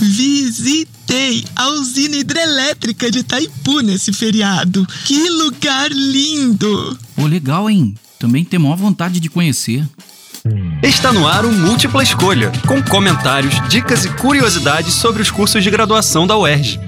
Visitei a usina hidrelétrica de Itaipu nesse feriado. Que lugar lindo! Pô, legal, hein? Também tem maior vontade de conhecer. Está no ar o Múltipla Escolha, com comentários, dicas e curiosidades sobre os cursos de graduação da UERJ.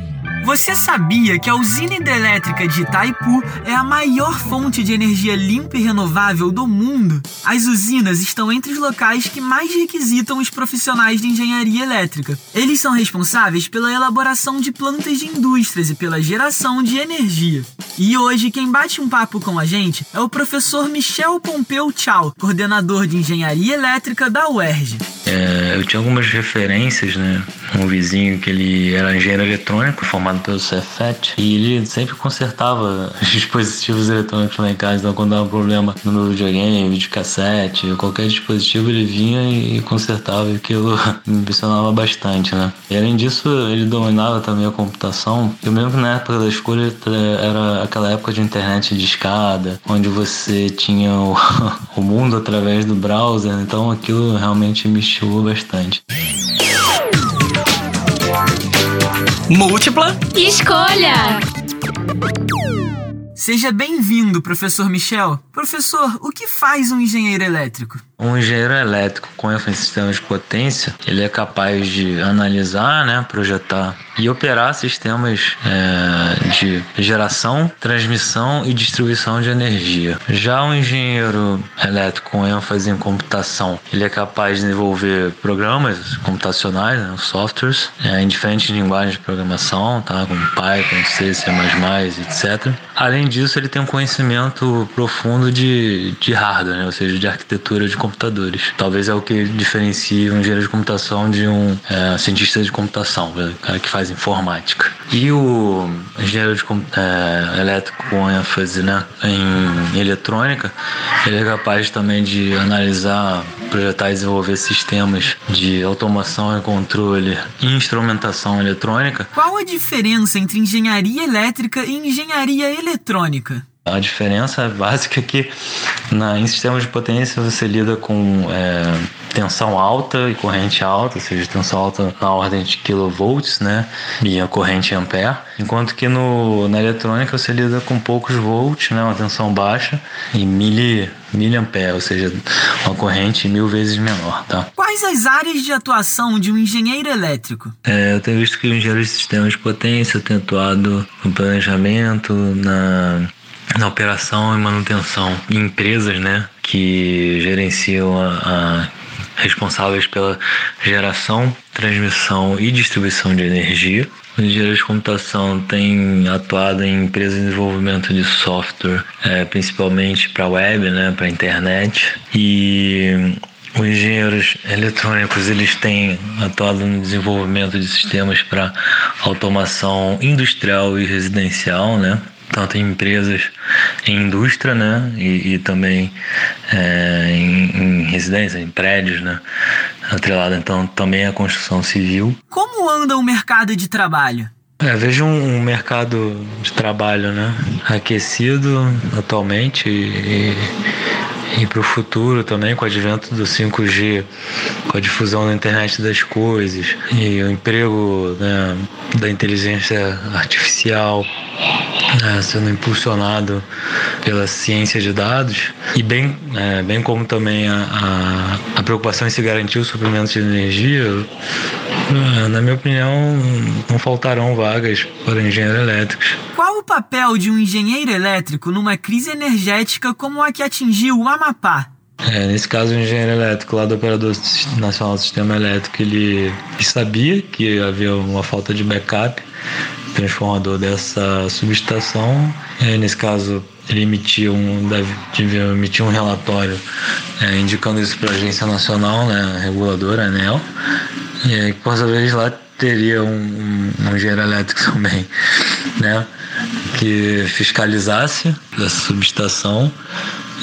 Você sabia que a usina hidrelétrica de Itaipu é a maior fonte de energia limpa e renovável do mundo? As usinas estão entre os locais que mais requisitam os profissionais de engenharia elétrica. Eles são responsáveis pela elaboração de plantas de indústrias e pela geração de energia. E hoje quem bate um papo com a gente é o professor Michel Pompeu Tchau, coordenador de engenharia elétrica da UERJ. É, eu tinha algumas referências, né? Um vizinho que ele era engenheiro eletrônico, formado pelo Cefet, e ele sempre consertava os dispositivos eletrônicos lá em casa. Então, quando dava um problema no meu videogame, videocassete, qualquer dispositivo, ele vinha e consertava, e aquilo me impressionava bastante, né? E além disso, ele dominava também a computação. Eu lembro que na época da escolha era aquela época de internet de escada, onde você tinha o, o mundo através do browser, então aquilo realmente me chamou bastante. Múltipla Escolha! Seja bem-vindo, professor Michel. Professor, o que faz um engenheiro elétrico? Um engenheiro elétrico com ênfase em sistemas de potência, ele é capaz de analisar, né, projetar e operar sistemas é, de geração, transmissão e distribuição de energia. Já um engenheiro elétrico com ênfase em computação, ele é capaz de desenvolver programas computacionais, né, softwares, é, em diferentes linguagens de programação, tá, como Python, C, C++, etc. Além disso, ele tem um conhecimento profundo de, de hardware, né, ou seja, de arquitetura de computadores. Talvez é o que diferencia um engenheiro de computação de um é, cientista de computação, o cara que faz informática. E o engenheiro de, é, elétrico com ênfase né, em eletrônica, ele é capaz também de analisar, projetar e desenvolver sistemas de automação e controle e instrumentação eletrônica. Qual a diferença entre engenharia elétrica e engenharia eletrônica? A diferença básica é que na, em sistemas de potência você lida com é, tensão alta e corrente alta, ou seja, tensão alta na ordem de kilovolts, né? E a corrente ampere. Enquanto que no, na eletrônica você lida com poucos volts, né? Uma tensão baixa e mili, miliampere, ou seja, uma corrente mil vezes menor, tá? Quais as áreas de atuação de um engenheiro elétrico? É, eu tenho visto que o engenheiro de sistemas de potência tem atuado no planejamento, na na operação e manutenção em empresas, né, que gerenciam a, a responsáveis pela geração, transmissão e distribuição de energia. Os engenheiros de computação têm atuado em empresas de desenvolvimento de software, é, principalmente para web, né, para internet. E os engenheiros eletrônicos eles têm atuado no desenvolvimento de sistemas para automação industrial e residencial, né? Tanto em empresas, em indústria, né, e, e também é, em, em residências, em prédios, né, atrelado então também a construção civil. Como anda o mercado de trabalho? É, vejo um, um, mercado de trabalho né, aquecido atualmente e, e para o futuro também, com o advento do 5G, com a difusão da internet das coisas e o emprego né, da inteligência artificial é, sendo impulsionado pela ciência de dados e bem, é, bem como também a, a, a, preocupação em se garantir o suprimento de energia, é, na minha opinião, não faltarão vagas para engenheiros elétricos. Qual o papel de um engenheiro elétrico numa crise energética como a que atingiu o Amapá? É, nesse caso, o engenheiro elétrico lá do Operador Nacional do Sistema Elétrico, ele sabia que havia uma falta de backup transformador dessa subestação. É, nesse caso, ele emitiu um, deve, emitir um relatório é, indicando isso para a Agência Nacional, né, reguladora, ANEL, e por sua vez lá teria um, um, um engenheiro elétrico também, né, que fiscalizasse essa subestação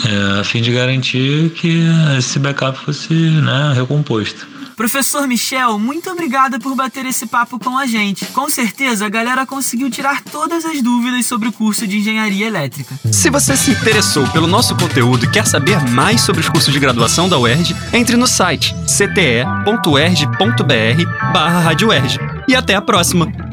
é, a fim de garantir que esse backup fosse né, recomposto. Professor Michel, muito obrigada por bater esse papo com a gente. Com certeza a galera conseguiu tirar todas as dúvidas sobre o curso de engenharia elétrica. Se você se interessou pelo nosso conteúdo e quer saber mais sobre os cursos de graduação da UERJ, entre no site cte.erj.br/barra e até a próxima!